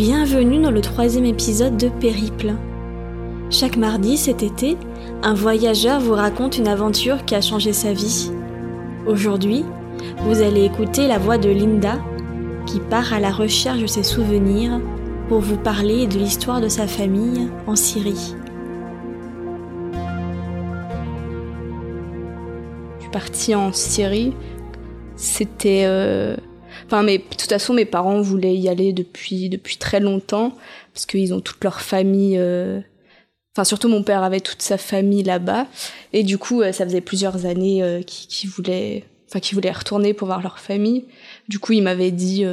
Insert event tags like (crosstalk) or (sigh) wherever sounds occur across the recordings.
Bienvenue dans le troisième épisode de Périple. Chaque mardi cet été, un voyageur vous raconte une aventure qui a changé sa vie. Aujourd'hui, vous allez écouter la voix de Linda, qui part à la recherche de ses souvenirs pour vous parler de l'histoire de sa famille en Syrie. Je suis partie en Syrie. C'était euh, Enfin, mais de toute façon, mes parents voulaient y aller depuis depuis très longtemps parce qu'ils ont toute leur famille. Euh, enfin, surtout mon père avait toute sa famille là-bas et du coup, euh, ça faisait plusieurs années euh, qu'ils voulaient, enfin, qu'ils voulaient retourner pour voir leur famille. Du coup, il m'avait dit,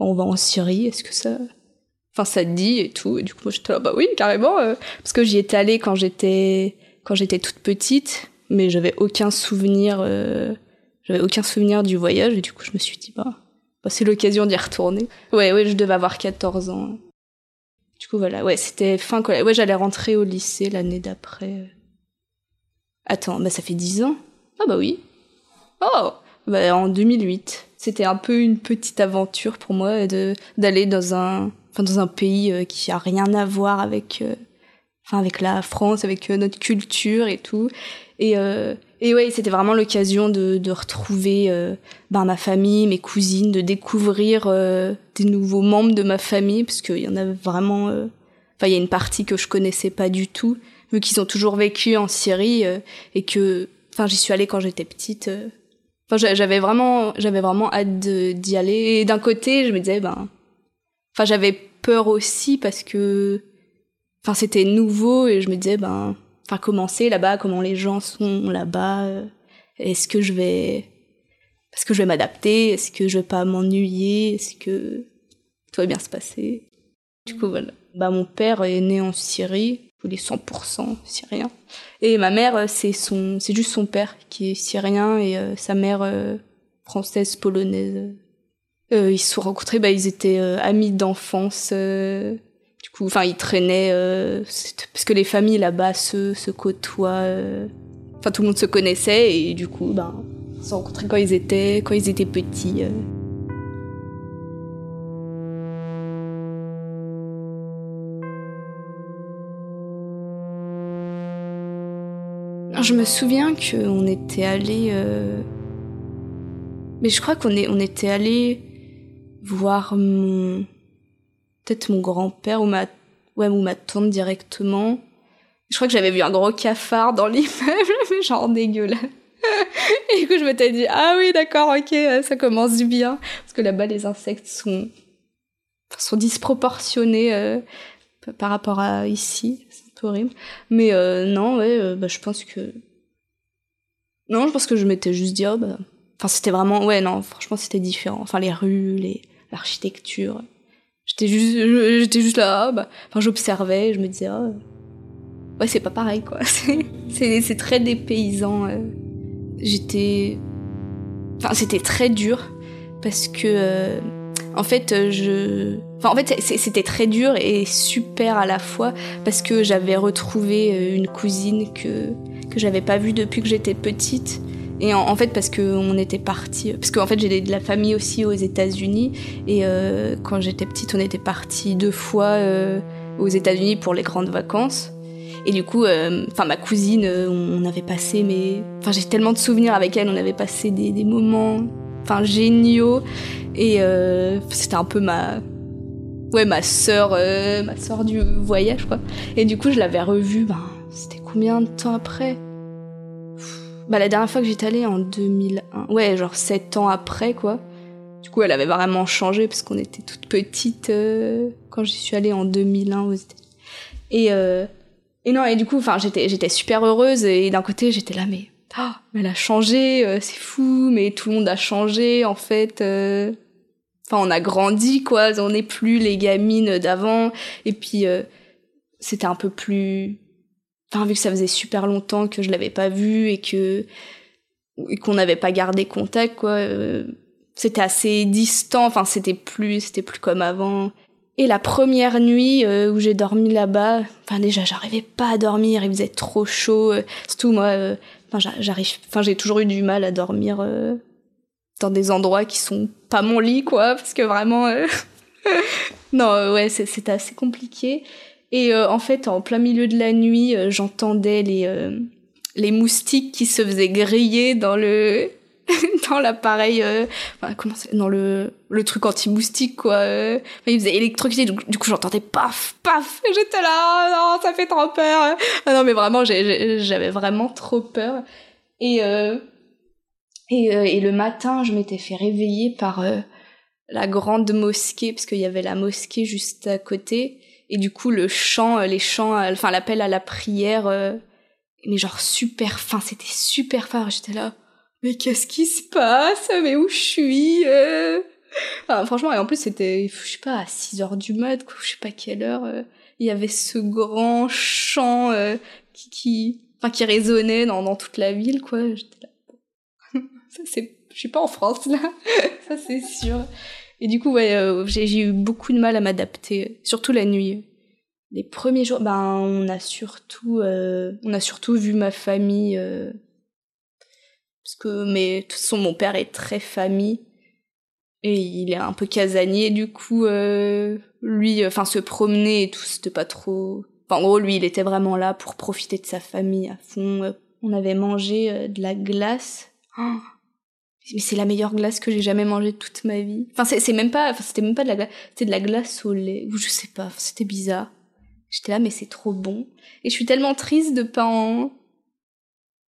on va en Syrie. Est-ce que ça, enfin, ça te dit et tout. Et du coup, moi, j'étais là, bah oui, carrément, parce que j'y étais allée quand j'étais quand j'étais toute petite, mais j'avais aucun souvenir j'avais aucun souvenir du voyage et du coup je me suis dit bah, bah c'est l'occasion d'y retourner. Ouais ouais, je devais avoir 14 ans. Du coup voilà, ouais, c'était fin collège. Ouais, j'allais rentrer au lycée l'année d'après. Attends, bah ça fait 10 ans. Ah bah oui. Oh, bah en 2008. C'était un peu une petite aventure pour moi de d'aller dans un enfin dans un pays euh, qui a rien à voir avec euh, enfin avec la France, avec euh, notre culture et tout. Et euh, et ouais, c'était vraiment l'occasion de, de retrouver euh, ben, ma famille, mes cousines, de découvrir euh, des nouveaux membres de ma famille, parce qu'il y en avait vraiment... Euh, enfin, il y a une partie que je connaissais pas du tout, vu qu'ils ont toujours vécu en Syrie, et que... Enfin, j'y suis allée quand j'étais petite. Enfin, j'avais vraiment, j'avais vraiment hâte d'y aller. Et d'un côté, je me disais, ben... Enfin, j'avais peur aussi, parce que... Enfin, c'était nouveau, et je me disais, ben enfin commencer là-bas, comment les gens sont là-bas, euh, est-ce que je vais est-ce que je vais m'adapter, est-ce que je vais pas m'ennuyer, est-ce que tout va bien se passer. Du coup voilà. Bah mon père est né en Syrie, il est 100% syrien et ma mère euh, c'est son c'est juste son père qui est syrien et euh, sa mère française polonaise. ils se sont rencontrés, bah ils étaient amis d'enfance du coup, enfin, ils traînaient euh, parce que les familles là-bas se, se côtoient. Euh, enfin, tout le monde se connaissait et du coup, ben, ils se rencontrés quand ils étaient quand ils étaient petits. Euh. Je me souviens qu'on était allé, mais je crois qu'on on était allé voir mon, peut-être mon grand-père ou ma ouais ou ma tante directement. Je crois que j'avais vu un gros cafard dans (laughs) l'immeuble, mais genre dégueulasse. (laughs) Et du coup, je m'étais dit, ah oui, d'accord, ok, euh, ça commence bien. Parce que là-bas, les insectes sont, sont disproportionnés euh, par rapport à ici. C'est horrible. Mais euh, non, ouais, bah, je pense que... Non, je pense que je m'étais juste dit, oh, bah... Enfin, c'était vraiment... Ouais, non, franchement, c'était différent. Enfin, les rues, les... l'architecture. J'étais juste, là, bah, enfin, j'observais, je me disais, ouais, c'est pas pareil, quoi. (laughs) C'est, très dépaysant. Euh. J'étais, c'était très dur parce que, euh, en fait, je, enfin, en fait, c'était très dur et super à la fois parce que j'avais retrouvé euh, une cousine que que j'avais pas vue depuis que j'étais petite et en, fait, parce qu'on était parti, parce qu'en fait j'ai de la famille aussi aux États-Unis, et euh, quand j'étais petite, on était parti deux fois euh, aux États-Unis pour les grandes vacances. Et du coup, euh, enfin ma cousine, on avait passé, enfin j'ai tellement de souvenirs avec elle, on avait passé des, des moments, enfin géniaux, et c'était un peu ma, ouais ma sœur, ma sœur du voyage quoi. Et du coup, je l'avais revue, ben c'était combien de temps après? Bah, la dernière fois que j'étais allée en 2001, ouais, genre 7 ans après, quoi. Du coup, elle avait vraiment changé parce qu'on était toute petite euh, quand j'y suis allée en 2001 aux États-Unis. Et, euh, et non, et du coup, j'étais, j'étais super heureuse et d'un côté, j'étais là, mais, oh, elle a changé, euh, c'est fou, mais tout le monde a changé, en fait. Enfin, on a grandi, quoi, on n'est plus les gamines d'avant. Et puis, c'était un peu plus enfin vu que ça faisait super longtemps que je l'avais pas vu et que qu'on n'avait pas gardé contact quoi euh, c'était assez distant. Enfin c'était plus c'était plus comme avant. Et la première nuit euh, où j'ai dormi là-bas enfin déjà j'arrivais pas à dormir. Il faisait trop chaud euh, surtout moi enfin j'arrive enfin j'ai toujours eu du mal à dormir dans des endroits qui sont pas mon lit quoi parce que vraiment (laughs) non, ouais, c'était assez compliqué. Et en fait, en plein milieu de la nuit, j'entendais les les moustiques qui se faisaient griller dans le (laughs) dans l'appareil euh, comment dans le le truc anti-moustique quoi euh, il faisait électrocuter du coup j'entendais paf paf j'étais là oh non ça fait trop peur. Ah non mais vraiment j'avais vraiment trop peur. Et euh, et, euh, et le matin je m'étais fait réveiller par euh, la grande mosquée parce qu'il y avait la mosquée juste à côté et du coup le chant les chants enfin l'appel à la prière mais genre super fin, c'était super fort. J'étais là, mais qu'est-ce qui se passe? Mais où je suis euh? Franchement, et en plus c'était, je sais pas, à 6 heures du mat, quoi, je sais pas quelle heure. Euh, il y avait ce grand chant euh, qui, qui, enfin, qui résonnait dans, dans toute la ville, quoi. J'étais là, (laughs) ça c'est, je suis pas en France là, (laughs) ça c'est sûr. Et du coup, ouais, j'ai eu beaucoup de mal à m'adapter, surtout la nuit les premiers jours, ben on a surtout, euh, on a surtout vu ma famille, euh, parce que mais de toute façon mon père est très famille et il est un peu casanier du coup euh, lui, enfin se promener et tout c'était pas trop. En gros lui il était vraiment là pour profiter de sa famille à fond. On avait mangé de la glace. Oh mais c'est la meilleure glace que j'ai jamais mangée toute ma vie. Enfin, c'est même pas, enfin, c'était même pas de la glace, c'était de la glace au lait, ou je sais pas, c'était bizarre. J'étais là, mais c'est trop bon. Et je suis tellement triste de pas en,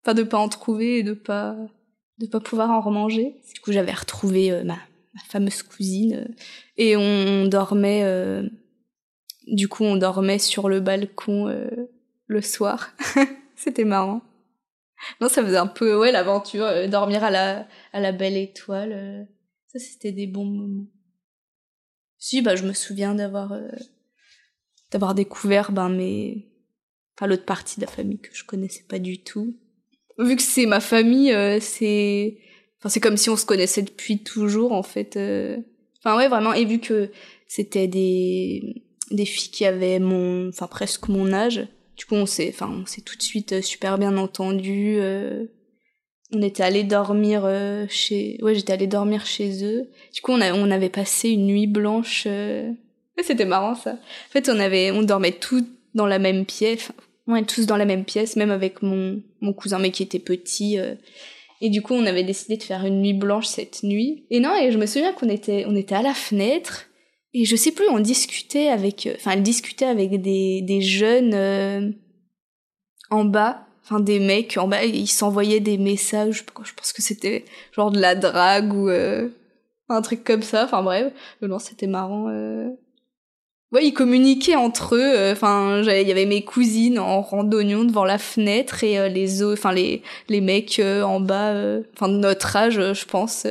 enfin de pas en trouver et de pas, de pas pouvoir en remanger. Du coup, j'avais retrouvé euh, ma, ma, fameuse cousine euh, et on, dormait. Euh, du coup, on dormait sur le balcon le soir. (laughs) C'était marrant. Non, ça faisait un peu ouais l'aventure, dormir à la à la belle étoile. ça, c'était des bons moments. Si, bah je me souviens d'avoir d'avoir découvert ben mes enfin l'autre partie de la famille que je connaissais pas du tout vu que c'est ma famille euh, c'est enfin c'est comme si on se connaissait depuis toujours en fait euh. enfin ouais vraiment et vu que c'était des des filles qui avaient mon enfin presque mon âge du coup on s'est enfin on s'est tout de suite euh, super bien entendu on était allé dormir chez ouais j'étais allé dormir chez eux du coup on a on avait passé une nuit blanche C'était marrant ça. En fait, on avait, on dormait tous dans la même pièce. Est tous dans la même pièce, même avec mon, mon cousin, mais qui était petit. Euh. et du coup, on avait décidé de faire une nuit blanche cette nuit. Et non, et je me souviens qu'on était, on était à la fenêtre. Et je sais plus, on discutait avec, euh, enfin, elle discutait avec des, des jeunes euh, en bas, enfin des mecs en bas. Ils s'envoyaient des messages. Je pense que c'était genre de la drague ou un truc comme ça. Enfin bref, non, c'était marrant ouais, ils communiquaient entre eux. Euh, enfin, il y avait mes cousines en randonnion devant la fenêtre et euh, les enfin les les mecs euh, en bas, enfin de notre âge, je pense,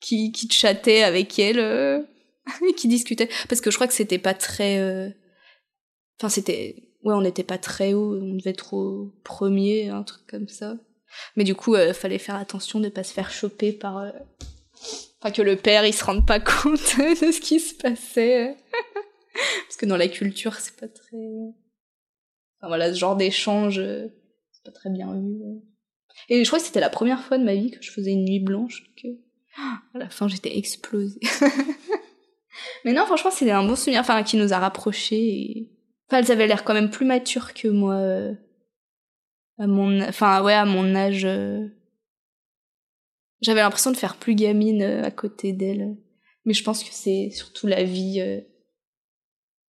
qui qui chattaient avec elle, (laughs) qui discutaient. Parce que je crois que c'était pas très, enfin c'était, ouais, on n'était pas très haut, on devait être au premier, un truc comme ça. Mais du coup, euh, fallait faire attention de pas se faire choper par, enfin que le père il se rende pas (laughs) compte de ce qui se passait. (laughs) Parce que dans la culture, c'est pas très. Enfin voilà, ce genre d'échange, euh, c'est pas très bien vu. Euh. Et je crois que c'était la première fois de ma vie que je faisais une nuit blanche, que (gasps) à la fin j'étais explosée. Mais non, franchement, c'était un bon souvenir, enfin, qui nous a rapprochés. Et... Enfin, elles avaient l'air quand même plus matures que moi. Euh, à mon, enfin, ouais, à mon âge. J'avais l'impression de faire plus gamine à côté d'elles. Mais je pense que c'est surtout la vie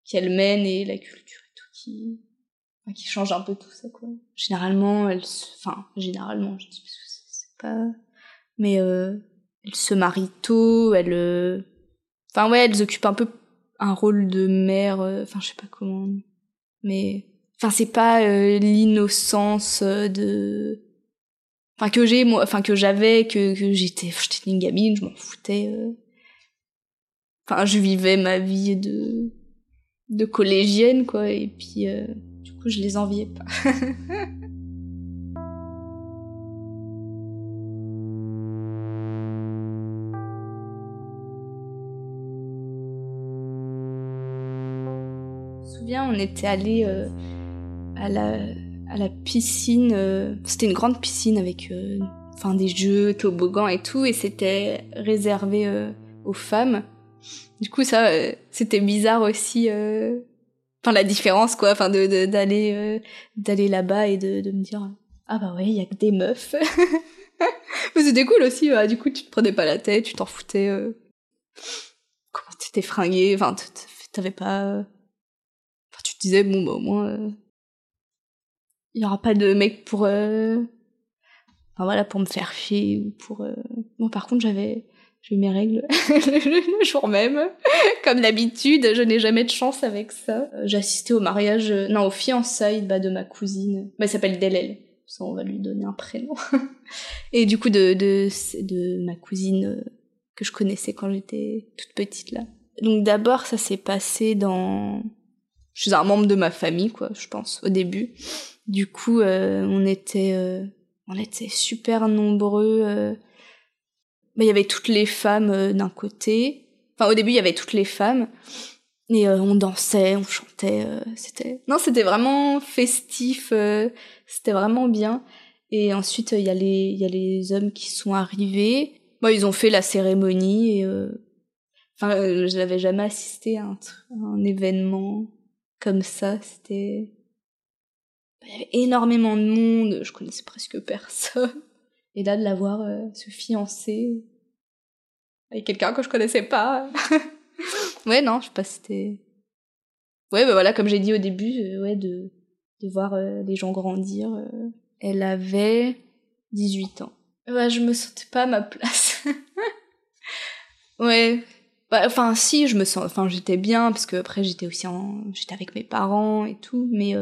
qu'elle mène et la culture et tout qui qui change un peu tout ça quoi généralement elle enfin généralement je dis parce que c'est pas mais euh, elle se marie tôt elle euh, enfin ouais elles occupent un peu un rôle de mère euh, enfin je sais pas comment mais enfin c'est pas l'innocence de enfin que j'ai moi enfin que j'avais que, j'étais j'étais une gamine je m'en foutais enfin je vivais ma vie de de collégienne, quoi. Et puis, euh, du coup, je les enviais pas. (laughs) On était allé euh, à la à la piscine. Euh, c'était une grande piscine avec enfin des jeux, toboggans et tout, et c'était réservé aux femmes. Du coup, ça, euh, c'était bizarre aussi. Euh... Enfin, la différence, quoi. Enfin, de d'aller euh, d'aller là-bas et de, de me dire ah bah ouais, il y a que des meufs. (laughs) Mais c'était cool aussi. Du coup, tu te prenais pas la tête, tu t'en foutais. Euh... Comment t'étais fringué Enfin, t'avais pas. Te disais bon bah au moins il y aura pas de mec pour. Enfin voilà, pour me faire chier ou pour. Bon, par contre, j'avais j'ai mes règles (laughs) le jour même. (laughs) Comme d'habitude, je n'ai jamais de chance avec ça. Euh, j'ai assisté au mariage, euh, non, au fiançailles bah, de ma cousine. Bah, elle s'appelle Delel. Ça, on va lui donner un prénom. (laughs) Et du coup, de, de, de ma cousine euh, que je connaissais quand j'étais toute petite, là. Donc d'abord, ça s'est passé dans... Je suis un membre de ma famille, quoi, je pense, au début. Du coup, on était... on était super nombreux bah, il y avait toutes les femmes euh, d'un côté. Enfin, au début, il y avait toutes les femmes. Et euh, on dansait, on chantait. Euh, c'était non, c'était vraiment festif. c'était vraiment bien. Et ensuite, il y a les il y a les hommes qui sont arrivés. Bah, ils ont fait la cérémonie. Enfin, je n'avais jamais assisté à un événement comme ça. C'était il y avait énormément de monde. Je connaissais presque personne. (laughs) Et là, de la voir se fiancer avec quelqu'un que je connaissais pas. (laughs) ouais, non, je sais pas c'était. Ouais, bah voilà, comme j'ai dit au début, euh, ouais, de, de voir euh, les gens grandir. Euh. Elle avait 18 ans. Ouais, je me sentais pas à ma place. (laughs) ouais. Bah, enfin, si, je me sens. Enfin, j'étais bien, parce que après, j'étais aussi en. J'étais avec mes parents et tout, mais.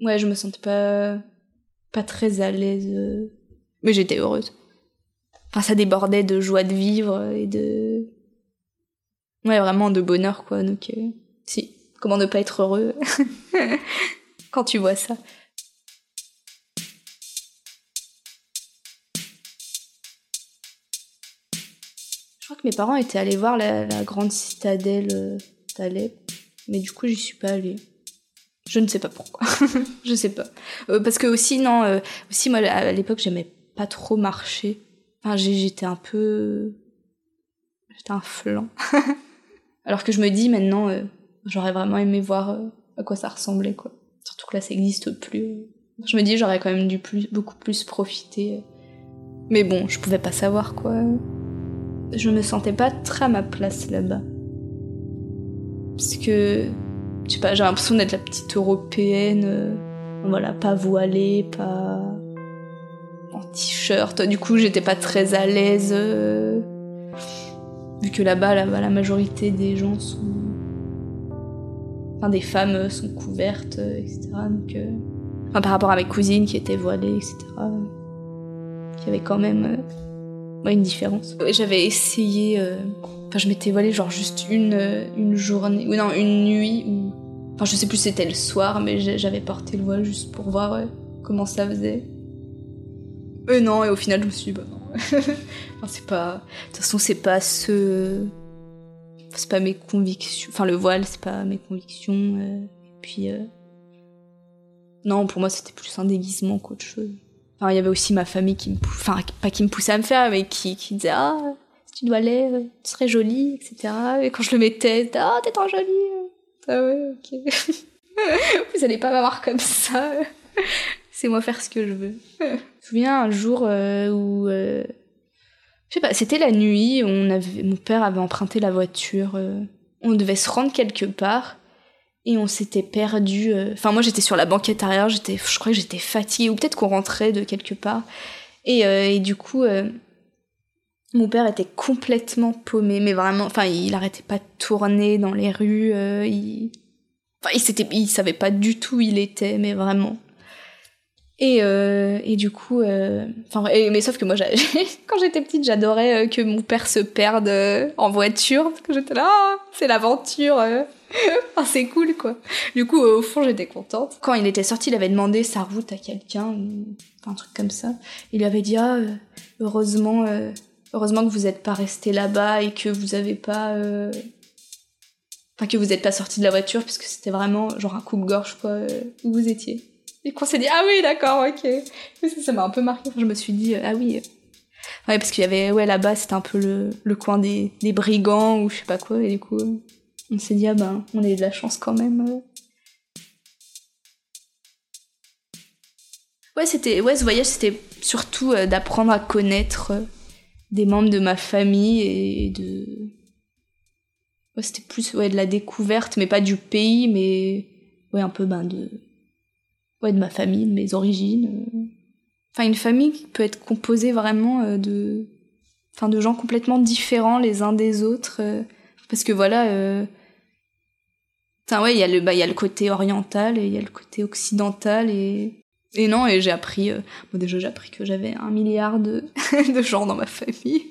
Ouais, je me sentais pas. Pas très à l'aise mais j'étais heureuse. Enfin, ça débordait de joie de vivre et de. Ouais, vraiment de bonheur, quoi. Donc, euh, si. Comment ne pas être heureux? (laughs) Quand tu vois ça mes parents étaient allés voir la, grande citadelle euh, d'Alep, mais du coup, j'y suis pas allée. Je ne sais pas pourquoi. (laughs) je sais pas. Euh, parce que aussi, non, aussi, moi, à l'époque, j'aimais pas trop marché. Enfin, j'étais un peu. J'étais un flan. (laughs) Alors que je me dis maintenant, euh, j'aurais vraiment aimé voir euh, à quoi ça ressemblait, quoi. Surtout que là, ça n'existe plus. Je me dis, j'aurais quand même dû plus, beaucoup plus profiter. Mais bon, je pouvais pas savoir, quoi. Je me sentais pas très à ma place là-bas. Parce que, je sais pas, j'ai l'impression d'être la petite européenne. Euh, voilà, pas voilée, pas t-shirt. Du coup, j'étais pas très à l'aise. Euh, vu que là-bas, la majorité des gens sont. Enfin, des femmes sont couvertes, euh, etc. Donc, Enfin, par rapport à mes cousines qui étaient voilées, etc. Il y avait quand même une différence. J'avais essayé. Enfin, je m'étais voilée genre juste une, une journée. Ou non, une nuit. Ou... Enfin, je sais plus c'était le soir, mais j'avais porté le voile juste pour voir comment ça faisait. Euh, non, et au final, je me suis dit, bah non. (laughs) c'est pas. De toute façon, c'est pas ce. C'est pas mes convictions. Enfin, le voile, c'est pas mes convictions. Euh, et puis. Euh... Non, pour moi, c'était plus un déguisement qu'autre chose. Enfin, il y avait aussi ma famille qui me. Enfin, pas qui me poussait à me faire, mais qui, qui disait Ah, si tu dois aller, euh, tu serais jolie, etc. Et quand je le mettais, Ah, t'es trop jolie. Ah ouais, ok. (laughs) Vous allez pas m'avoir comme ça. c'est moi faire ce que je veux. je me souviens un jour euh, où euh, je sais pas, c'était la nuit, on avait mon père avait emprunté la voiture, on devait se rendre quelque part et on s'était perdu enfin moi j'étais sur la banquette arrière, je crois que j'étais fatiguée ou peut-être qu'on rentrait de quelque part et, et du coup mon père était complètement paumé, mais vraiment, enfin, il arrêtait pas de tourner dans les rues, il, enfin, il, il savait pas du tout où il était, mais vraiment. Et, euh, et du coup, euh, enfin, mais sauf que moi, (laughs) quand j'étais petite, j'adorais euh, que mon père se perde euh, en voiture parce que j'étais là, ah, c'est l'aventure, (laughs) enfin, c'est cool quoi. Du coup, au fond, j'étais contente. Quand il était sorti, il avait demandé sa route à quelqu'un, un truc comme ça. Il avait dit ah, heureusement, heureusement que vous n'êtes pas resté là-bas et que vous avez pas, enfin que vous n'êtes pas sorti de la voiture puisque c'était vraiment genre un coup de gorge quoi où vous étiez. Et qu'on s'est dit, ah oui, d'accord, ok. Ça m'a un peu marqué. Je me suis dit, ah oui. Ouais, parce qu'il y avait, ouais, là-bas, c'était un peu le, le coin des, des brigands ou je sais pas quoi, et du coup, on s'est dit, ah ben, on a eu de la chance quand même. Ouais, c'était, ouais, ce voyage, c'était surtout euh, d'apprendre à connaître euh, des membres de ma famille et de. Ouais, c'était plus ouais, de la découverte, mais pas du pays, mais ouais, un peu ben, de. Ouais, de ma famille, de mes origines. euh. Enfin, une famille qui peut être composée vraiment euh, de. Enfin, de gens complètement différents les uns des autres. euh, Parce que voilà. euh, ouais, il y, a le- bah, il y a le côté oriental et il y a le côté occidental et. Et non, et j'ai appris. Bon, déjà, j'ai appris que j'avais un milliard de, (laughs) de gens dans ma famille.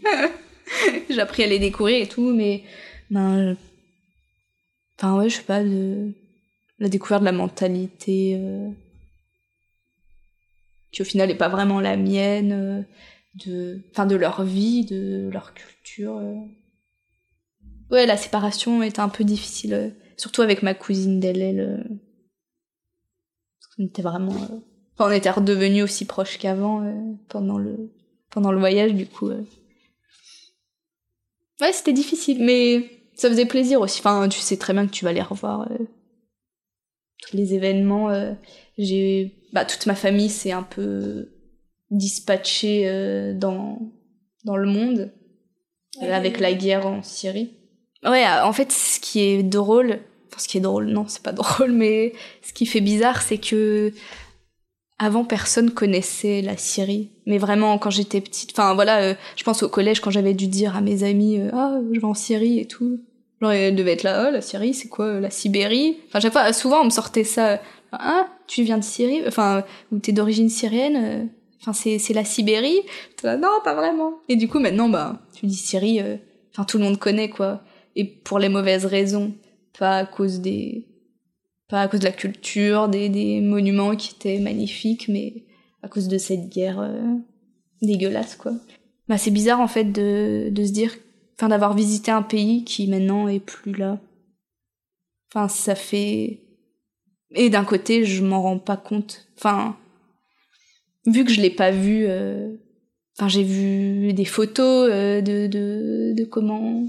(laughs) j'ai appris à les découvrir et tout, mais. Ben. Enfin, ouais, je sais pas, de. La découverte de la mentalité. euh, qui au final n'est pas vraiment la mienne. euh, de. De leur vie, de leur culture. euh. Ouais, la séparation était un peu difficile. euh, surtout avec ma cousine d'elle. qu'on était vraiment. on était redevenus aussi proches qu'avant pendant le pendant le voyage, du coup. Ouais, c'était difficile, mais ça faisait plaisir aussi. Enfin, tu sais très bien que tu vas les revoir. tous les événements. J'ai, bah, toute ma famille s'est un peu dispatchée euh, dans dans le monde avec la guerre en Syrie. Ouais, euh, en fait, ce qui est drôle, enfin, ce qui est drôle, non, c'est pas (laughs) drôle, mais ce qui fait bizarre, c'est que avant personne connaissait la Syrie. Mais vraiment quand j'étais petite enfin voilà euh, je pense au collège quand j'avais dû dire à mes amis euh, ah je vais en Syrie et tout genre elle devait être là oh la Syrie c'est quoi la Sibérie? Enfin chaque fois souvent on me sortait ça ah tu viens de Syrie enfin ou t'es d'origine syrienne euh, enfin c'est la Sibérie non pas vraiment et du coup maintenant bah tu dis Syrie euh, enfin tout le monde connaît quoi et pour les mauvaises raisons pas à cause des pas à cause de la culture, des, des monuments qui étaient magnifiques, mais à cause de cette guerre euh, dégueulasse, quoi. Bah, c'est bizarre, en fait, de, de se dire, enfin, d'avoir visité un pays qui maintenant est plus là. Enfin, ça fait... Et d'un côté, je m'en rends pas compte. Enfin, vu que je l'ai pas vu... euh, Enfin, j'ai vu des photos euh, de, de, comment...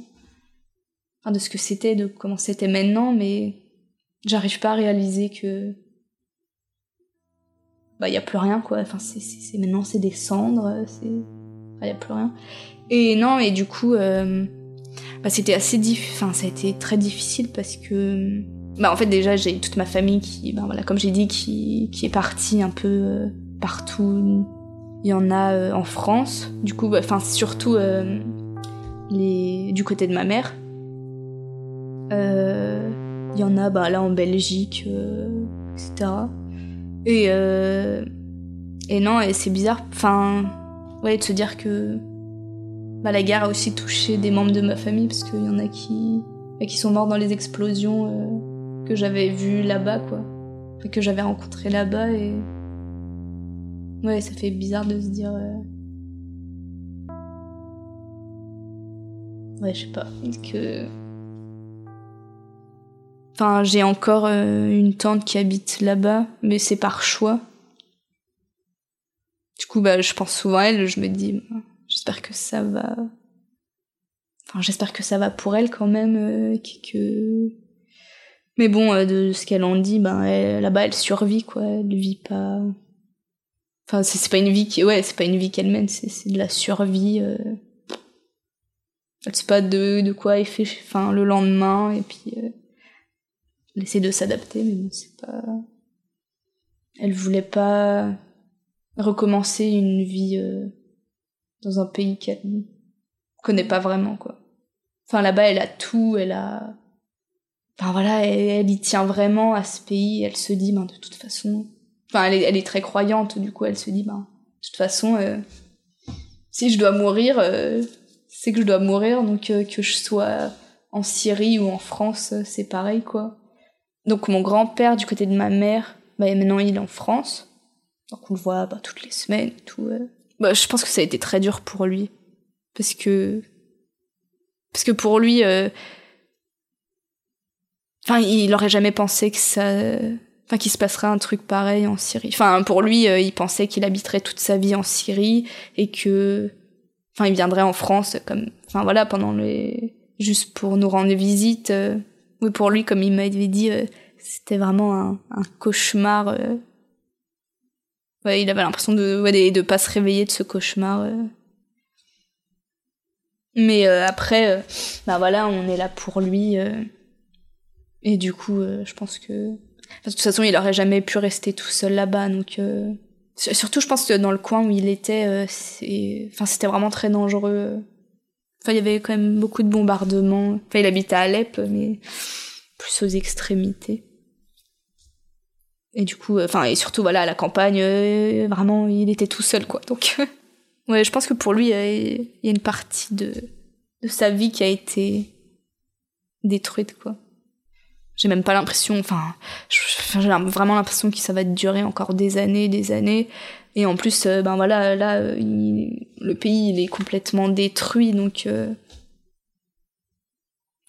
Enfin, de ce que c'était, de comment c'était maintenant, mais j'arrive pas à réaliser que bah y a plus rien quoi enfin c'est maintenant c'est des cendres c'est enfin, y a plus rien et non et du coup euh, bah c'était assez diff enfin ça a été très difficile parce que bah en fait déjà j'ai toute ma famille qui bah voilà comme j'ai dit qui qui est partie un peu euh, partout. Il y en a euh, en France. Du coup bah, enfin surtout euh, les du côté de ma mère. Il y en a bah, là en Belgique, etc. Et, et non, et c'est bizarre, enfin, ouais, de se dire que bah, la guerre a aussi touché des membres de ma famille, parce qu'il y en a qui, bah, qui sont morts dans les explosions que j'avais vues là-bas, quoi. Enfin, que j'avais rencontrées là-bas, et. Ouais, ça fait bizarre de se dire. euh, Ouais, je sais pas, que. Enfin, j'ai encore euh, une tante qui habite là-bas, mais c'est par choix. Du coup, bah, je pense souvent à elle, je me dis, bah, j'espère que ça va. Enfin, j'espère que ça va pour elle quand même, euh, que. Mais bon, euh, de ce qu'elle en dit, ben là-bas, elle survit, quoi. Elle vit pas. Enfin, c'est pas une vie qui, ouais, c'est pas une vie qu'elle mène, c'est c'est de la survie. euh. Elle sait pas de, de quoi elle fait, enfin, le lendemain, et puis. euh, elle essaie de s'adapter, mais bon, c'est pas. Elle voulait pas recommencer une vie euh, dans un pays qu'elle connaît pas vraiment, quoi. Enfin, là-bas, elle a tout, elle a. Enfin, voilà, elle, y tient vraiment à ce pays, elle se dit, ben, de toute façon. Enfin, elle est, très croyante, du coup, elle se dit, ben, de toute façon, euh, si je dois mourir, euh, c'est que je dois mourir, donc euh, que je sois en Syrie ou en France, euh, c'est pareil, quoi. Donc mon grand-père du côté de ma mère, bah, maintenant il est en France. Donc on le voit bah, toutes les semaines et tout. Bah, je pense que ça a été très dur pour lui. Parce que... Parce que pour lui... euh, Enfin, il aurait jamais pensé que ça... Enfin, qu'il se passerait un truc pareil en Syrie. Enfin, pour lui, euh, il pensait qu'il habiterait toute sa vie en Syrie et que... enfin, il viendrait en France comme, enfin voilà, pendant les, juste pour nous rendre visite. Euh, oui, pour lui, comme il m'avait dit, euh, c'était vraiment un, un cauchemar. Euh. Ouais, il avait l'impression de, ouais, de, pas se réveiller de ce cauchemar. Mais après, bah voilà, on est là pour lui. Et du coup, je pense que, de toute façon, il aurait jamais pu rester tout seul là-bas, donc. Surtout, je pense que dans le coin où il était, enfin, c'était vraiment très dangereux. Enfin, il y avait quand même beaucoup de bombardements. Enfin, il habitait à Alep, mais plus aux extrémités. Et du coup, enfin, et surtout, voilà, à la campagne, euh, vraiment, il était tout seul, quoi. Donc, (laughs) ouais, je pense que pour lui, euh, il y a une partie de, de sa vie qui a été détruite, quoi. J'ai même pas l'impression, enfin, j'ai vraiment l'impression que ça va durer encore des années, des années. Et en plus, euh, ben voilà, là, le pays, il est complètement détruit, donc... Euh,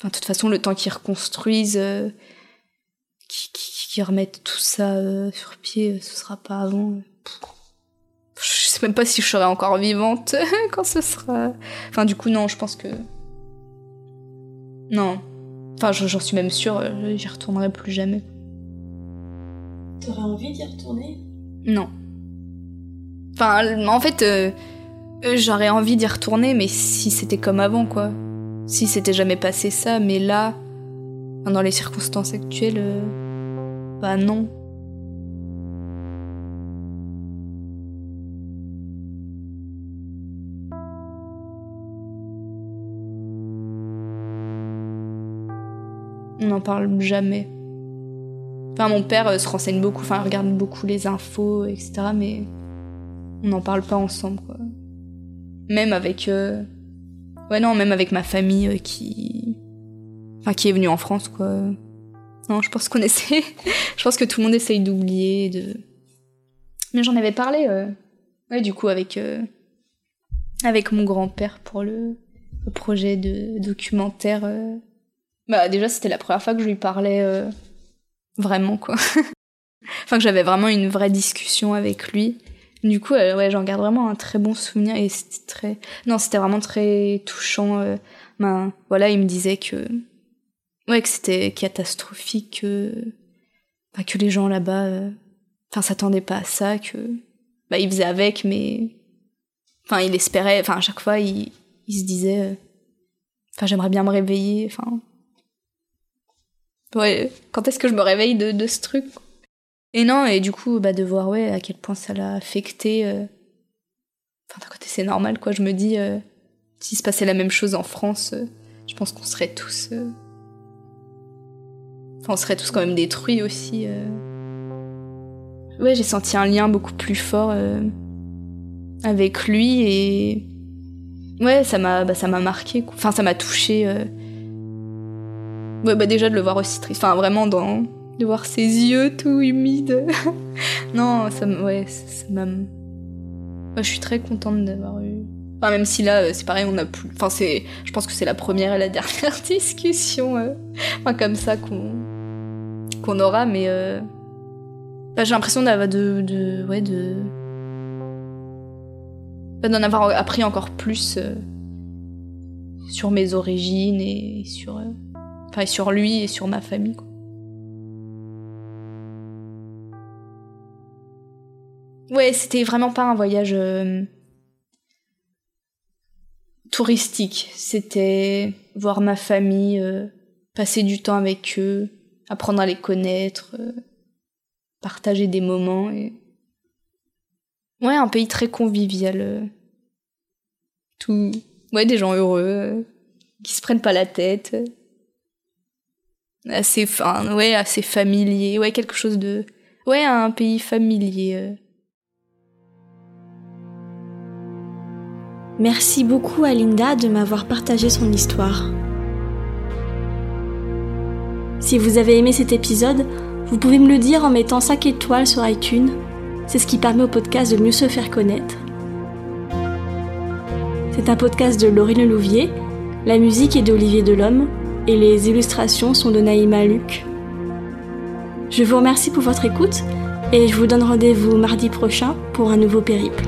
de toute façon, le temps qu'ils reconstruisent, euh, qu'ils remettent tout ça sur pied, ce sera pas avant. Je sais même pas si je serai encore vivante (laughs) quand ce sera... Enfin, du coup, non, je pense que... Non. Enfin, j'en suis même sûre, j'y retournerai plus jamais. T'aurais envie d'y retourner? Non. Enfin, en fait, euh, euh, j'aurais envie d'y retourner, mais si c'était comme avant, quoi. Si c'était jamais passé ça, mais là, dans les circonstances actuelles, euh, bah non. N'en parle jamais. Enfin, mon père se renseigne beaucoup, enfin, regarde beaucoup les infos, etc., mais on n'en parle pas ensemble, quoi. Même avec. Euh, ouais, non, même avec ma famille euh, qui. Enfin, qui est venue en France, quoi. Non, je pense qu'on (laughs) essaie. je pense que tout le monde essaye d'oublier, de. Mais j'en avais parlé, euh, ouais, du coup, avec. Avec mon grand-père pour le... le, projet de documentaire. Bah, déjà, c'était la première fois que je lui parlais vraiment, quoi. (laughs) enfin, que j'avais vraiment une vraie discussion avec lui. Du coup, euh, ouais, j'en garde vraiment un très bon souvenir et c'était très, non, c'était vraiment très touchant. Euh, ben, voilà, il me disait que, ouais, que c'était catastrophique, que, bah, que les gens là-bas, euh, enfin, s'attendaient pas à ça, que, bah, ils faisaient avec, mais, enfin, il espérait, enfin, à chaque fois, il, il se disait, enfin, j'aimerais bien me réveiller, enfin, ouais, quand est-ce que je me réveille de, de ce truc? Et non, et du coup, bah, de voir ouais, à quel point ça l'a affecté. Euh... Enfin, d'un côté, c'est normal, quoi. Je me dis, euh, s'il se passait la même chose en France, euh, je pense qu'on serait tous. Euh, enfin, on serait tous quand même détruits aussi. Ouais, j'ai senti un lien beaucoup plus fort avec lui et. Ouais, ça m'a bah, marqué. Enfin, ça m'a touché. Ouais, bah, déjà de le voir aussi triste. Enfin, vraiment dans de voir ses yeux tout humides. (laughs) non, ça ouais, ça je suis très contente d'avoir eu. Enfin, même si là, euh, c'est pareil, on a plus. Enfin, c'est. Je pense que c'est la première et la (laughs) dernière discussion, euh, enfin, comme ça qu'on qu'on aura, mais euh... bah, j'ai l'impression d'avoir de, de, ouais, de bah, d'en avoir appris encore plus sur mes origines et sur, enfin, sur lui et sur ma famille. Quoi. Ouais, c'était vraiment pas un voyage euh, touristique. C'était voir ma famille, euh, passer du temps avec eux, apprendre à les connaître, euh, partager des moments. Ouais, un pays très convivial. Tout. Ouais, des gens heureux, qui se prennent pas la tête. Assez, assez familier. Ouais, quelque chose de. Ouais, un pays familier. Merci beaucoup à Linda de m'avoir partagé son histoire. Si vous avez aimé cet épisode, vous pouvez me le dire en mettant 5 étoiles sur iTunes. C'est ce qui permet au podcast de mieux se faire connaître. C'est un podcast de Laurine Louvier, la musique est d'Olivier Delhomme et les illustrations sont de Naïma Luc. Je vous remercie pour votre écoute et je vous donne rendez-vous mardi prochain pour un nouveau périple.